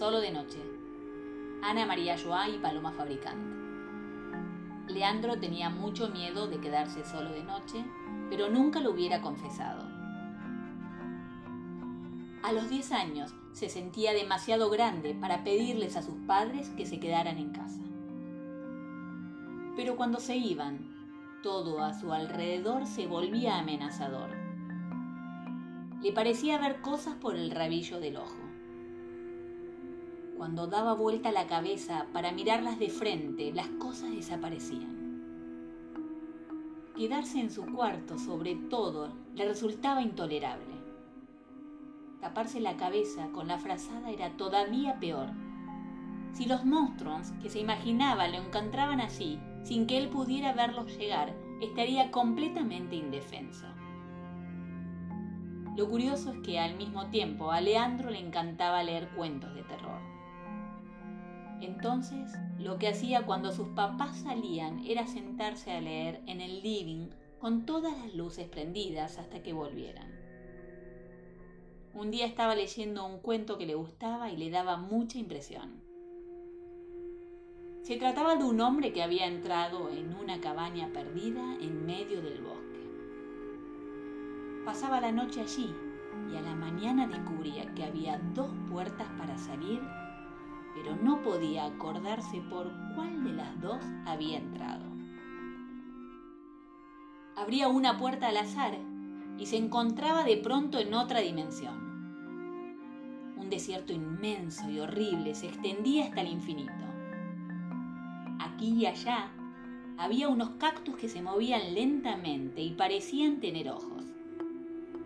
solo de noche. Ana María Joá y Paloma Fabricante. Leandro tenía mucho miedo de quedarse solo de noche, pero nunca lo hubiera confesado. A los 10 años se sentía demasiado grande para pedirles a sus padres que se quedaran en casa. Pero cuando se iban, todo a su alrededor se volvía amenazador. Le parecía ver cosas por el rabillo del ojo. Cuando daba vuelta la cabeza para mirarlas de frente, las cosas desaparecían. Quedarse en su cuarto, sobre todo, le resultaba intolerable. Taparse la cabeza con la frazada era todavía peor. Si los monstruos que se imaginaba lo encontraban allí, sin que él pudiera verlos llegar, estaría completamente indefenso. Lo curioso es que al mismo tiempo a Leandro le encantaba leer cuentos de terror. Entonces, lo que hacía cuando sus papás salían era sentarse a leer en el living con todas las luces prendidas hasta que volvieran. Un día estaba leyendo un cuento que le gustaba y le daba mucha impresión. Se trataba de un hombre que había entrado en una cabaña perdida en medio del bosque. Pasaba la noche allí y a la mañana descubría que había dos puertas para salir, pero no podía acordarse por cuál de las dos había entrado. Abría una puerta al azar y se encontraba de pronto en otra dimensión. Un desierto inmenso y horrible se extendía hasta el infinito. Aquí y allá había unos cactus que se movían lentamente y parecían tener ojos.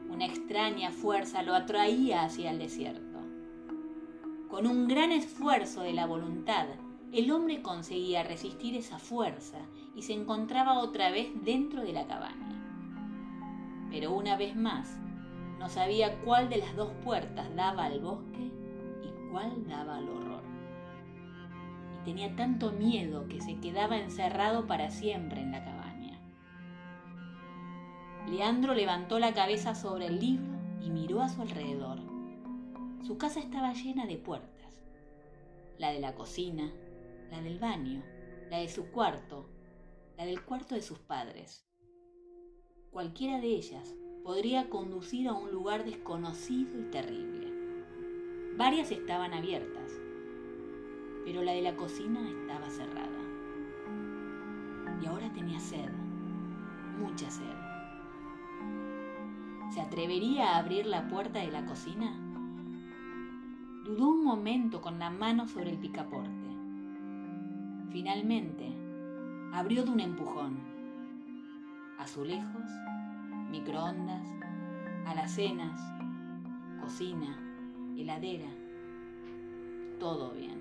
Una extraña fuerza lo atraía hacia el desierto. Con un gran esfuerzo de la voluntad, el hombre conseguía resistir esa fuerza y se encontraba otra vez dentro de la cabaña. Pero una vez más, no sabía cuál de las dos puertas daba al bosque y cuál daba al horror. Y tenía tanto miedo que se quedaba encerrado para siempre en la cabaña. Leandro levantó la cabeza sobre el libro y miró a su alrededor. Su casa estaba llena de puertas. La de la cocina, la del baño, la de su cuarto, la del cuarto de sus padres. Cualquiera de ellas podría conducir a un lugar desconocido y terrible. Varias estaban abiertas, pero la de la cocina estaba cerrada. Y ahora tenía sed, mucha sed. ¿Se atrevería a abrir la puerta de la cocina? Dudó un momento con la mano sobre el picaporte. Finalmente, abrió de un empujón. Azulejos, microondas, alacenas, cocina, heladera, todo bien.